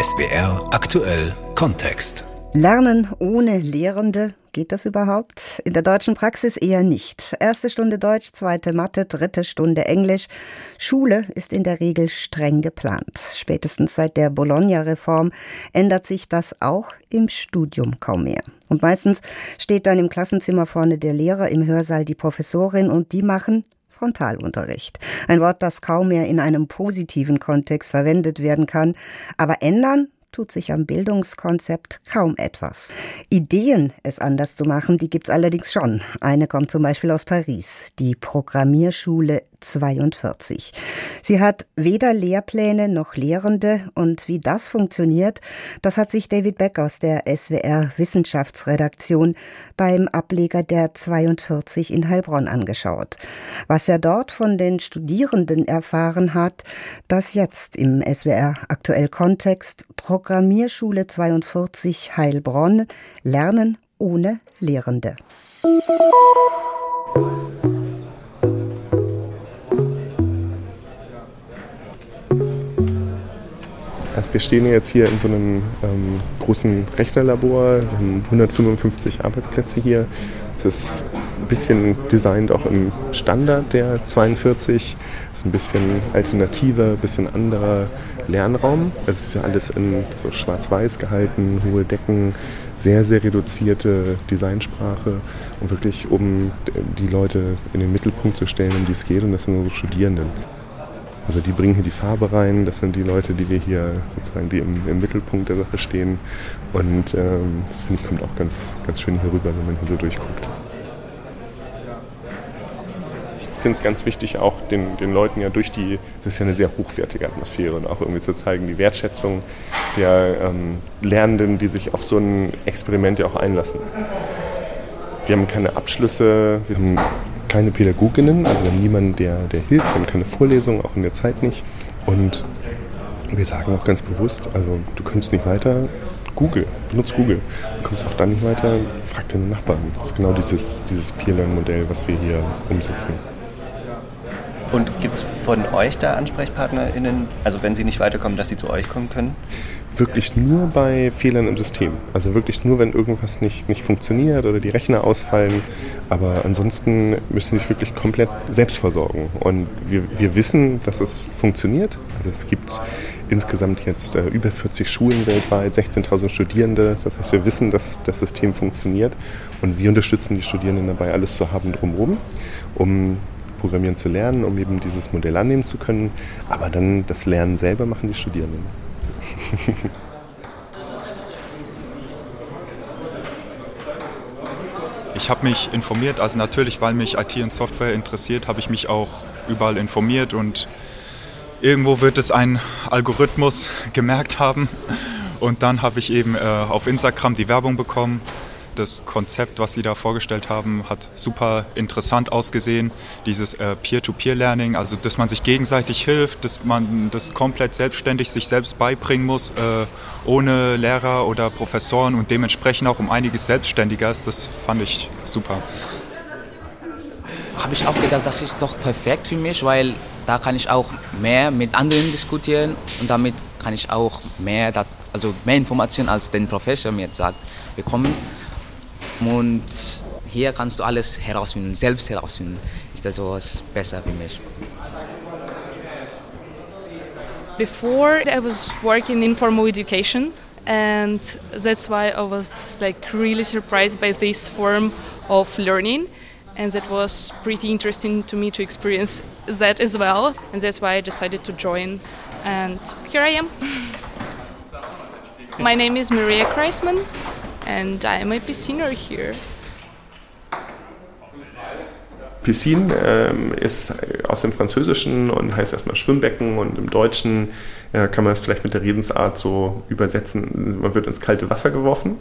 SBR aktuell Kontext. Lernen ohne Lehrende, geht das überhaupt? In der deutschen Praxis eher nicht. Erste Stunde Deutsch, zweite Mathe, dritte Stunde Englisch. Schule ist in der Regel streng geplant. Spätestens seit der Bologna-Reform ändert sich das auch im Studium kaum mehr. Und meistens steht dann im Klassenzimmer vorne der Lehrer, im Hörsaal die Professorin und die machen Frontalunterricht. Ein Wort, das kaum mehr in einem positiven Kontext verwendet werden kann. Aber ändern tut sich am Bildungskonzept kaum etwas. Ideen, es anders zu machen, die gibt's allerdings schon. Eine kommt zum Beispiel aus Paris, die Programmierschule 42. Sie hat weder Lehrpläne noch Lehrende und wie das funktioniert, das hat sich David Beck aus der SWR Wissenschaftsredaktion beim Ableger der 42 in Heilbronn angeschaut. Was er dort von den Studierenden erfahren hat, das jetzt im SWR aktuell Kontext Programmierschule 42 Heilbronn Lernen ohne Lehrende. Also wir stehen jetzt hier in so einem ähm, großen Rechnerlabor. Wir haben 155 Arbeitsplätze hier. Es ist ein bisschen designt auch im Standard der 42. Es ist ein bisschen alternativer, ein bisschen anderer Lernraum. Es ist ja alles in so schwarz-weiß gehalten, hohe Decken, sehr, sehr reduzierte Designsprache und wirklich um die Leute in den Mittelpunkt zu stellen, um die es geht. Und das sind unsere Studierenden. Also die bringen hier die Farbe rein, das sind die Leute, die wir hier sozusagen, die im, im Mittelpunkt der Sache stehen. Und ähm, das finde ich kommt auch ganz, ganz schön hier rüber, wenn man hier so durchguckt. Ich finde es ganz wichtig, auch den, den Leuten ja durch die, es ist ja eine sehr hochwertige Atmosphäre und auch irgendwie zu zeigen, die Wertschätzung der ähm, Lernenden, die sich auf so ein Experiment ja auch einlassen. Wir haben keine Abschlüsse, wir haben keine Pädagoginnen, also wir haben niemanden, der, der hilft, wir haben keine Vorlesungen, auch in der Zeit nicht. Und wir sagen auch ganz bewusst, also du kommst nicht weiter, Google, benutzt Google. Du kommst auch dann nicht weiter, frag deine Nachbarn. Das ist genau dieses, dieses Peer-Learn-Modell, was wir hier umsetzen. Und gibt es von euch da AnsprechpartnerInnen, also wenn sie nicht weiterkommen, dass sie zu euch kommen können? wirklich nur bei Fehlern im System. Also wirklich nur, wenn irgendwas nicht, nicht funktioniert oder die Rechner ausfallen. Aber ansonsten müssen sie sich wirklich komplett selbst versorgen. Und wir, wir wissen, dass es funktioniert. Also es gibt insgesamt jetzt äh, über 40 Schulen weltweit, 16.000 Studierende. Das heißt, wir wissen, dass das System funktioniert. Und wir unterstützen die Studierenden dabei, alles zu haben drumherum, um Programmieren zu lernen, um eben dieses Modell annehmen zu können. Aber dann das Lernen selber machen die Studierenden. Ich habe mich informiert, also natürlich, weil mich IT und Software interessiert, habe ich mich auch überall informiert und irgendwo wird es ein Algorithmus gemerkt haben. Und dann habe ich eben äh, auf Instagram die Werbung bekommen das Konzept, was Sie da vorgestellt haben, hat super interessant ausgesehen. Dieses äh, Peer-to-Peer-Learning, also dass man sich gegenseitig hilft, dass man das komplett selbstständig sich selbst beibringen muss, äh, ohne Lehrer oder Professoren und dementsprechend auch um einiges selbstständiger ist. Das fand ich super. Habe ich auch gedacht, das ist doch perfekt für mich, weil da kann ich auch mehr mit anderen diskutieren und damit kann ich auch mehr, also mehr Informationen als den Professor mir jetzt sagt, bekommen. Und hier kannst du alles herausfinden, selbst herausfinden. Ist das sowas besser für mich? Before I was working in formal education and that's why I was like really surprised by this form of learning and that was pretty interesting to me to experience that as well and that's why I decided to join and here I am. My name is Maria Kreisman and I am a pisciner here. Piscine ähm, ist aus dem Französischen und heißt erstmal Schwimmbecken und im Deutschen äh, kann man es vielleicht mit der Redensart so übersetzen, man wird ins kalte Wasser geworfen.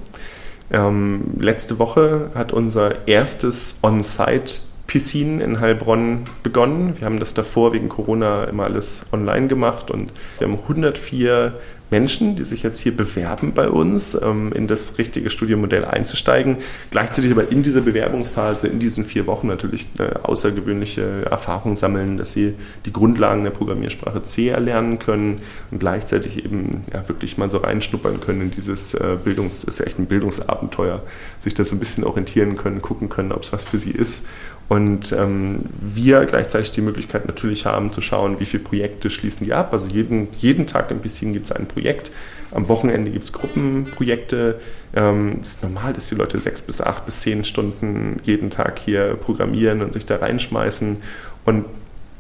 Ähm, letzte Woche hat unser erstes On-Site Piscine in Heilbronn begonnen. Wir haben das davor wegen Corona immer alles online gemacht und wir haben 104 Menschen, die sich jetzt hier bewerben bei uns, ähm, in das richtige Studienmodell einzusteigen. Gleichzeitig aber in dieser Bewerbungsphase, in diesen vier Wochen natürlich eine außergewöhnliche Erfahrung sammeln, dass sie die Grundlagen der Programmiersprache C erlernen können und gleichzeitig eben ja, wirklich mal so reinschnuppern können in dieses äh, Bildungs-, ist ja echt ein Bildungsabenteuer, sich da so ein bisschen orientieren können, gucken können, ob es was für sie ist und ähm, wir gleichzeitig die Möglichkeit natürlich haben zu schauen, wie viele Projekte schließen die ab. Also jeden, jeden Tag im bisschen gibt es ein Projekt. Am Wochenende gibt es Gruppenprojekte. Ähm, es ist normal, dass die Leute sechs bis acht bis zehn Stunden jeden Tag hier programmieren und sich da reinschmeißen. Und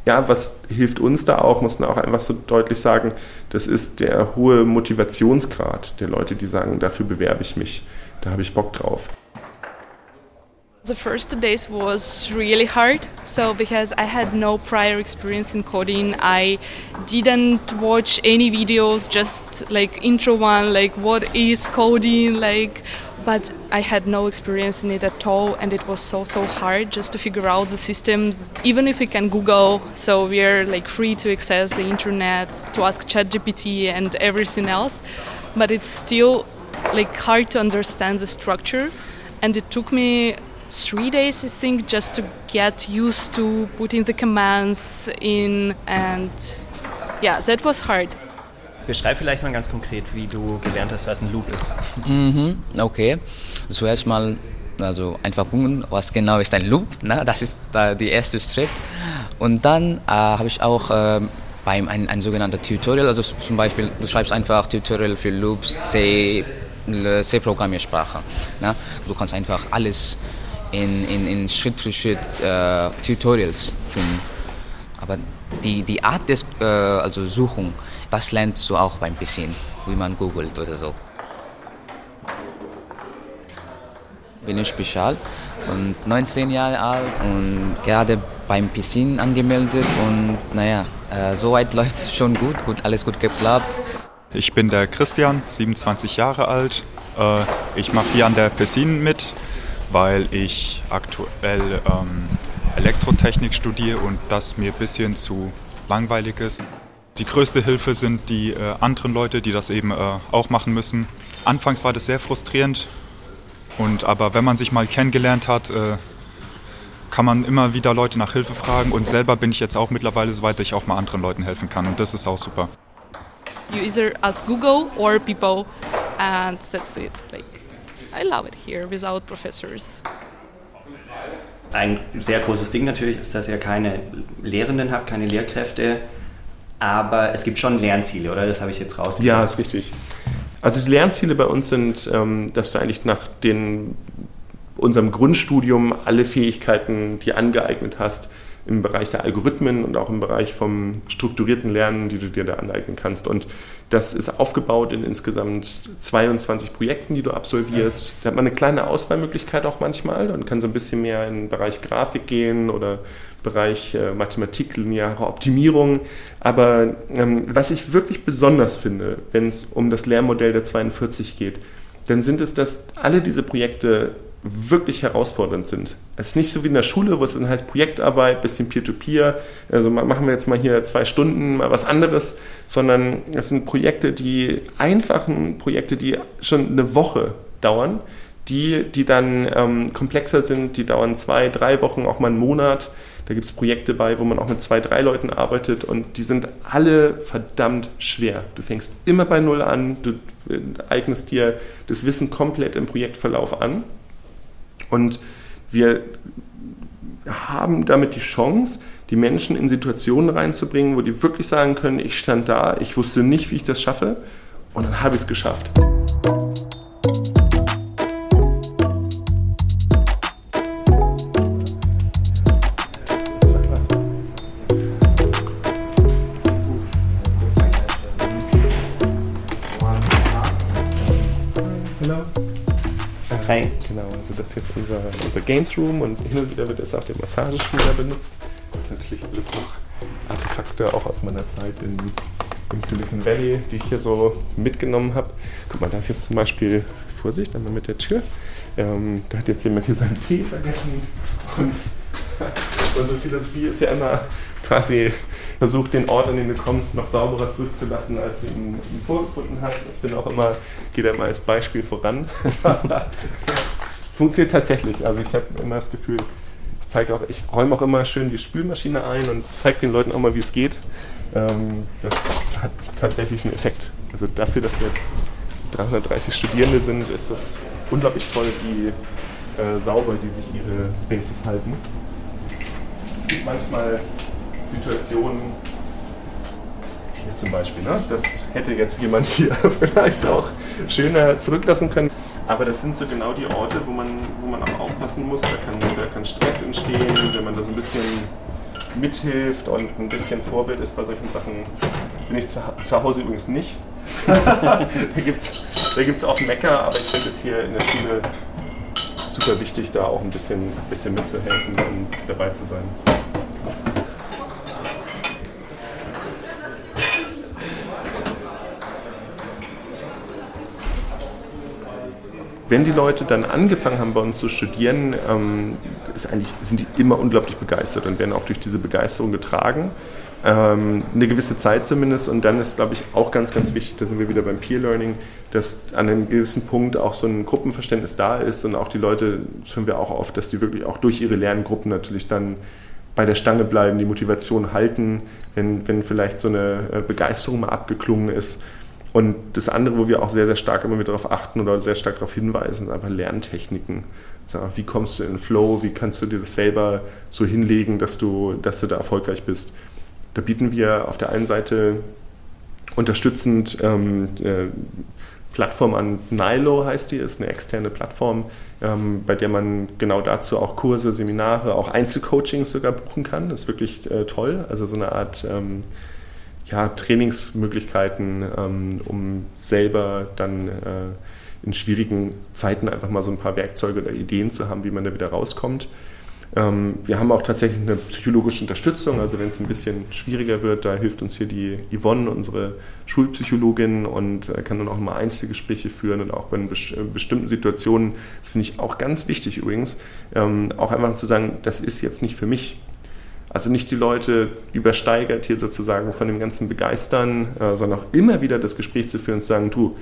ja, was hilft uns da auch, muss man auch einfach so deutlich sagen, das ist der hohe Motivationsgrad der Leute, die sagen, dafür bewerbe ich mich, da habe ich Bock drauf. The first two days was really hard. So, because I had no prior experience in coding, I didn't watch any videos, just like intro one, like what is coding, like, but I had no experience in it at all, and it was so, so hard just to figure out the systems, even if we can Google. So, we're like free to access the internet, to ask ChatGPT and everything else, but it's still like hard to understand the structure, and it took me three days, I think, just to get used to putting the commands in and yeah, that was hard. Beschreib vielleicht mal ganz konkret, wie du gelernt hast, was ein Loop ist. Mhm, okay. Zuerst mal also einfach gucken, was genau ist ein Loop. Ne? Das ist äh, der erste Schritt. Und dann äh, habe ich auch äh, beim ein, ein sogenannter Tutorial, also zum Beispiel, du schreibst einfach Tutorial für Loops, C, C-Programmiersprache. Ne? Du kannst einfach alles in, in, in Schritt für Schritt äh, Tutorials tun. Aber die, die Art des äh, also Suchung, das lernst du auch beim bisschen, wie man googelt oder so. Bin ich Bichal und 19 Jahre alt und gerade beim Piscin angemeldet und naja, äh, soweit läuft es schon gut, gut, alles gut geklappt. Ich bin der Christian, 27 Jahre alt. Äh, ich mache hier an der Piscin mit weil ich aktuell ähm, Elektrotechnik studiere und das mir ein bisschen zu langweilig ist. Die größte Hilfe sind die äh, anderen Leute, die das eben äh, auch machen müssen. Anfangs war das sehr frustrierend, und, aber wenn man sich mal kennengelernt hat, äh, kann man immer wieder Leute nach Hilfe fragen und selber bin ich jetzt auch mittlerweile so weit, dass ich auch mal anderen Leuten helfen kann und das ist auch super. You either ask Google or people and that's it. Like I love it here without professors. Ein sehr großes Ding natürlich ist, dass ihr keine Lehrenden habt, keine Lehrkräfte, aber es gibt schon Lernziele, oder? Das habe ich jetzt raus. Ja, ist richtig. Also die Lernziele bei uns sind, ähm, dass du eigentlich nach den, unserem Grundstudium alle Fähigkeiten, die angeeignet hast, im Bereich der Algorithmen und auch im Bereich vom strukturierten Lernen, die du dir da aneignen kannst. Und das ist aufgebaut in insgesamt 22 Projekten, die du absolvierst. Da hat man eine kleine Auswahlmöglichkeit auch manchmal und kann so ein bisschen mehr in den Bereich Grafik gehen oder Bereich äh, Mathematik, lineare Optimierung. Aber ähm, was ich wirklich besonders finde, wenn es um das Lehrmodell der 42 geht, dann sind es, dass alle diese Projekte wirklich herausfordernd sind. Es ist nicht so wie in der Schule, wo es dann heißt Projektarbeit, bisschen Peer-to-Peer, -Peer, also machen wir jetzt mal hier zwei Stunden mal was anderes, sondern es sind Projekte, die einfachen Projekte, die schon eine Woche dauern, die, die dann ähm, komplexer sind, die dauern zwei, drei Wochen, auch mal einen Monat. Da gibt es Projekte bei, wo man auch mit zwei, drei Leuten arbeitet und die sind alle verdammt schwer. Du fängst immer bei Null an, du äh, eignest dir das Wissen komplett im Projektverlauf an und wir haben damit die Chance, die Menschen in Situationen reinzubringen, wo die wirklich sagen können, ich stand da, ich wusste nicht, wie ich das schaffe und dann habe ich es geschafft. Also das ist jetzt unser, unser Games Room und hin und wieder wird jetzt auch der Massagestuhl benutzt. Das sind natürlich alles noch Artefakte, auch aus meiner Zeit in, im Silicon Valley, die ich hier so mitgenommen habe. Guck mal, da ist jetzt zum Beispiel, Vorsicht, einmal mit der Tür. Ähm, da hat jetzt jemand hier seinen Tee vergessen. Und unsere Philosophie ist ja immer quasi versuch den Ort, an den du kommst, noch sauberer zurückzulassen, als du ihn, ihn vorgefunden hast. Ich bin auch immer, gehe da mal als Beispiel voran. Es funktioniert tatsächlich. Also ich habe immer das Gefühl, ich zeige auch, ich räume auch immer schön die Spülmaschine ein und zeige den Leuten auch mal, wie es geht. Ähm, das hat tatsächlich einen Effekt. Also dafür, dass wir jetzt 330 Studierende sind, ist das unglaublich toll, wie äh, sauber die sich ihre Spaces halten. Es gibt manchmal Situationen, hier zum Beispiel, ne? das hätte jetzt jemand hier vielleicht auch schöner zurücklassen können. Aber das sind so genau die Orte, wo man, wo man auch aufpassen muss. Da kann, da kann Stress entstehen, wenn man da so ein bisschen mithilft und ein bisschen Vorbild ist bei solchen Sachen. Bin ich zu, zu Hause übrigens nicht. da gibt es da gibt's auch Mecker, aber ich finde es hier in der Schule super wichtig, da auch ein bisschen, bisschen mitzuhelfen und dabei zu sein. Wenn die Leute dann angefangen haben, bei uns zu studieren, ähm, sind die immer unglaublich begeistert und werden auch durch diese Begeisterung getragen. Ähm, eine gewisse Zeit zumindest. Und dann ist, glaube ich, auch ganz, ganz wichtig, da sind wir wieder beim Peer Learning, dass an einem gewissen Punkt auch so ein Gruppenverständnis da ist und auch die Leute, das hören wir auch oft, dass die wirklich auch durch ihre Lerngruppen natürlich dann bei der Stange bleiben, die Motivation halten, wenn, wenn vielleicht so eine äh, Begeisterung mal abgeklungen ist und das andere, wo wir auch sehr, sehr stark immer wieder darauf achten oder sehr stark darauf hinweisen, sind einfach Lerntechniken. Also wie kommst du in den Flow, wie kannst du dir das selber so hinlegen, dass du, dass du da erfolgreich bist. Da bieten wir auf der einen Seite unterstützend ähm, äh, Plattform an. Nilo heißt die, ist eine externe Plattform, ähm, bei der man genau dazu auch Kurse, Seminare, auch Einzelcoachings sogar buchen kann. Das ist wirklich äh, toll. Also so eine Art ähm, ja, Trainingsmöglichkeiten, ähm, um selber dann äh, in schwierigen Zeiten einfach mal so ein paar Werkzeuge oder Ideen zu haben, wie man da wieder rauskommt. Ähm, wir haben auch tatsächlich eine psychologische Unterstützung, also wenn es ein bisschen schwieriger wird, da hilft uns hier die Yvonne, unsere Schulpsychologin, und äh, kann dann auch mal Einzelgespräche führen und auch bei bestimmten Situationen, das finde ich auch ganz wichtig übrigens, ähm, auch einfach zu sagen, das ist jetzt nicht für mich, also nicht die Leute übersteigert hier sozusagen von dem ganzen Begeistern, äh, sondern auch immer wieder das Gespräch zu führen und zu sagen, du,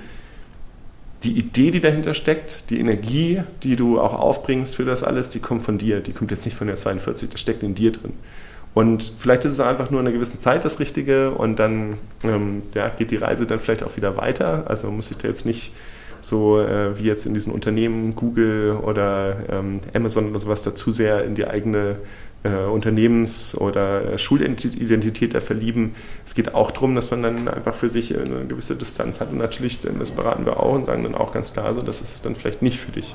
die Idee, die dahinter steckt, die Energie, die du auch aufbringst für das alles, die kommt von dir. Die kommt jetzt nicht von der 42, das steckt in dir drin. Und vielleicht ist es einfach nur in einer gewissen Zeit das Richtige und dann ähm, ja, geht die Reise dann vielleicht auch wieder weiter. Also muss ich da jetzt nicht so äh, wie jetzt in diesen Unternehmen Google oder ähm, Amazon oder sowas da zu sehr in die eigene äh, Unternehmens- oder Schulidentität da verlieben. Es geht auch darum, dass man dann einfach für sich eine gewisse Distanz hat und natürlich, das beraten wir auch und sagen dann auch ganz klar so, das ist dann vielleicht nicht für dich.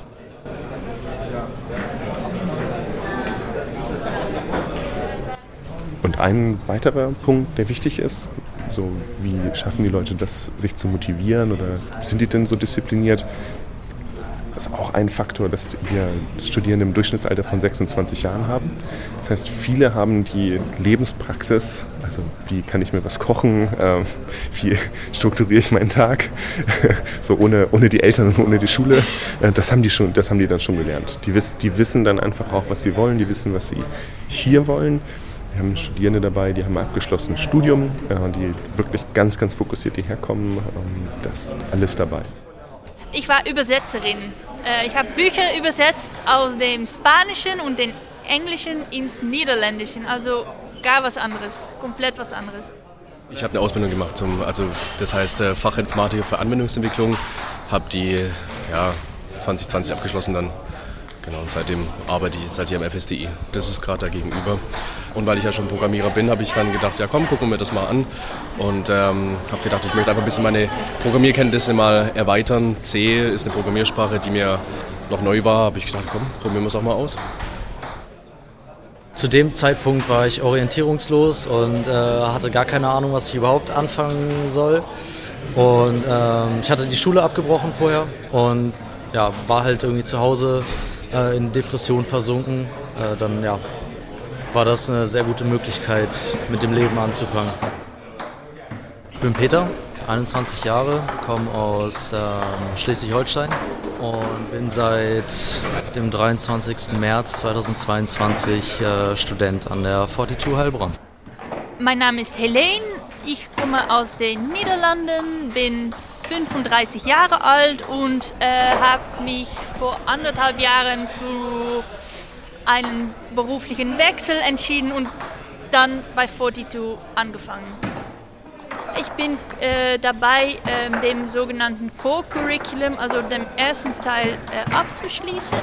Und ein weiterer Punkt, der wichtig ist, so wie schaffen die Leute das, sich zu motivieren oder sind die denn so diszipliniert? Das ist auch ein Faktor, dass wir Studierende im Durchschnittsalter von 26 Jahren haben. Das heißt, viele haben die Lebenspraxis, also wie kann ich mir was kochen, äh, wie strukturiere ich meinen Tag, so ohne, ohne die Eltern und ohne die Schule, äh, das, haben die schon, das haben die dann schon gelernt. Die, wiss, die wissen dann einfach auch, was sie wollen, die wissen, was sie hier wollen. Wir haben Studierende dabei, die haben ein abgeschlossenes Studium, äh, die wirklich ganz, ganz fokussiert hierher kommen. Ähm, das alles dabei. Ich war Übersetzerin äh, ich habe Bücher übersetzt aus dem Spanischen und dem Englischen ins Niederländischen. Also gar was anderes, komplett was anderes. Ich habe eine Ausbildung gemacht, zum, also das heißt äh, Fachinformatiker für Anwendungsentwicklung, habe die ja, 2020 abgeschlossen dann. Genau, und seitdem arbeite ich jetzt halt hier am FSDI. Das ist gerade da gegenüber. Und weil ich ja schon Programmierer bin, habe ich dann gedacht, ja komm, gucken wir das mal an. Und ähm, habe gedacht, ich möchte einfach ein bisschen meine Programmierkenntnisse mal erweitern. C ist eine Programmiersprache, die mir noch neu war. Habe ich gedacht, komm, probieren wir es auch mal aus. Zu dem Zeitpunkt war ich orientierungslos und äh, hatte gar keine Ahnung, was ich überhaupt anfangen soll. Und ähm, ich hatte die Schule abgebrochen vorher und ja, war halt irgendwie zu Hause äh, in Depression versunken. Äh, dann ja, war das eine sehr gute Möglichkeit, mit dem Leben anzufangen. Ich bin Peter, 21 Jahre, komme aus ähm, Schleswig-Holstein und bin seit dem 23. März 2022 äh, Student an der 42 Heilbronn. mein Name ist Helene. Ich komme aus den Niederlanden, bin 35 Jahre alt und äh, habe mich vor anderthalb Jahren zu einem beruflichen Wechsel entschieden und dann bei 42 angefangen. Ich bin äh, dabei, äh, dem sogenannten Core-Curriculum, also dem ersten Teil, äh, abzuschließen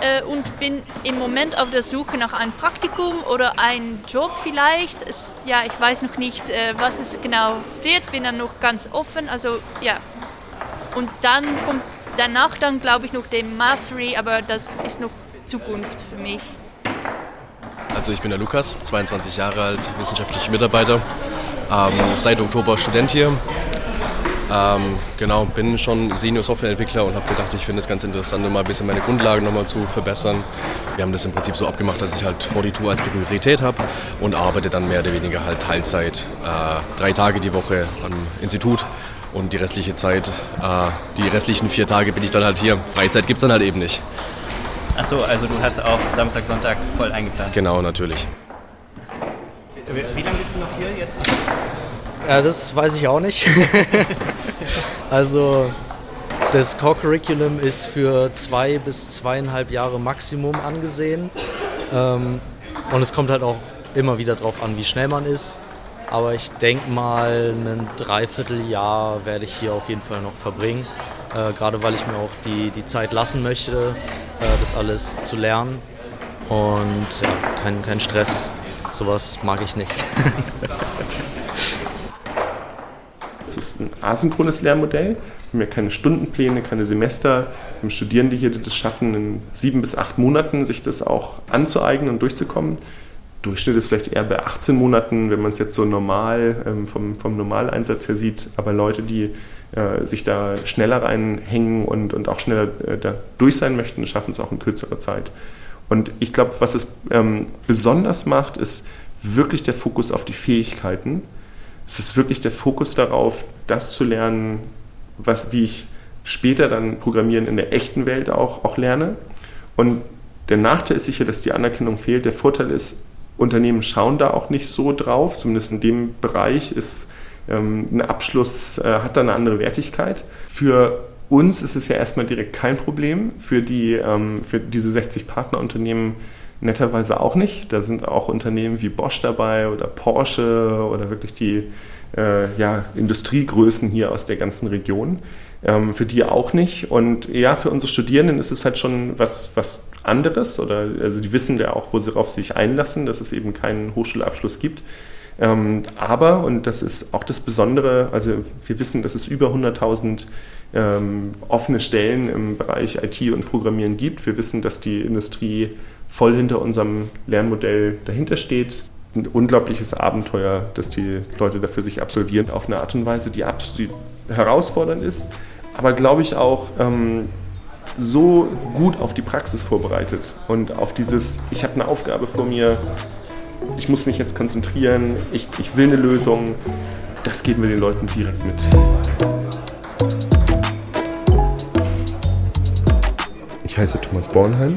äh, und bin im Moment auf der Suche nach einem Praktikum oder einem Job vielleicht. Es, ja, ich weiß noch nicht, äh, was es genau wird, bin dann noch ganz offen. Also ja, und dann kommt danach dann, glaube ich, noch der Mastery, aber das ist noch Zukunft für mich. Also ich bin der Lukas, 22 Jahre alt, wissenschaftlicher Mitarbeiter, ähm, seit Oktober Student hier. Ähm, genau, bin schon Senior Softwareentwickler und habe gedacht, ich finde es ganz interessant, mal ein bisschen meine Grundlagen nochmal zu verbessern. Wir haben das im Prinzip so abgemacht, dass ich halt 42 als Priorität habe und arbeite dann mehr oder weniger halt Teilzeit, äh, drei Tage die Woche am Institut und die restliche Zeit, äh, die restlichen vier Tage bin ich dann halt hier. Freizeit gibt es dann halt eben nicht. Achso, also du hast auch Samstag, Sonntag voll eingeplant? Genau, natürlich. Wie, wie lange bist du noch hier jetzt? Ja, das weiß ich auch nicht. also das Core Curriculum ist für zwei bis zweieinhalb Jahre Maximum angesehen. Ähm, und es kommt halt auch immer wieder darauf an, wie schnell man ist. Aber ich denke mal, ein Dreivierteljahr werde ich hier auf jeden Fall noch verbringen. Äh, Gerade weil ich mir auch die, die Zeit lassen möchte, das alles zu lernen. Und ja, kein, kein Stress. Sowas mag ich nicht. Es ist ein asynchrones Lernmodell. Wir haben ja keine Stundenpläne, keine Semester. Wir haben Studierende hier, die das schaffen, in sieben bis acht Monaten sich das auch anzueignen und durchzukommen. Durchschnitt ist vielleicht eher bei 18 Monaten, wenn man es jetzt so normal ähm, vom, vom Normaleinsatz her sieht. Aber Leute, die äh, sich da schneller reinhängen und, und auch schneller äh, da durch sein möchten, schaffen es auch in kürzerer Zeit. Und ich glaube, was es ähm, besonders macht, ist wirklich der Fokus auf die Fähigkeiten es ist wirklich der Fokus darauf, das zu lernen, was, wie ich später dann Programmieren in der echten Welt auch, auch lerne. Und der Nachteil ist sicher, dass die Anerkennung fehlt. Der Vorteil ist, Unternehmen schauen da auch nicht so drauf, zumindest in dem Bereich ist ähm, ein Abschluss, äh, hat da eine andere Wertigkeit. Für uns ist es ja erstmal direkt kein Problem. Für, die, ähm, für diese 60 Partnerunternehmen netterweise auch nicht. Da sind auch Unternehmen wie Bosch dabei oder Porsche oder wirklich die äh, ja, Industriegrößen hier aus der ganzen Region. Ähm, für die auch nicht. Und ja, für unsere Studierenden ist es halt schon was, was anderes. Oder also die wissen ja auch, worauf sie sich einlassen, dass es eben keinen Hochschulabschluss gibt. Ähm, aber, und das ist auch das Besondere, also wir wissen, dass es über 100.000 ähm, offene Stellen im Bereich IT und Programmieren gibt. Wir wissen, dass die Industrie voll hinter unserem Lernmodell dahinter steht. Ein unglaubliches Abenteuer, das die Leute dafür sich absolvieren, auf eine Art und Weise, die absolut herausfordernd ist, aber glaube ich auch ähm, so gut auf die Praxis vorbereitet und auf dieses, ich habe eine Aufgabe vor mir, ich muss mich jetzt konzentrieren, ich, ich will eine Lösung, das geben wir den Leuten direkt mit. Ich heiße Thomas Bornheim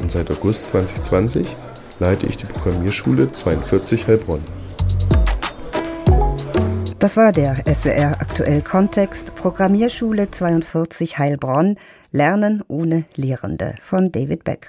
und seit August 2020 leite ich die Programmierschule 42 Heilbronn. Das war der SWR Aktuell Kontext Programmierschule 42 Heilbronn Lernen ohne Lehrende von David Beck.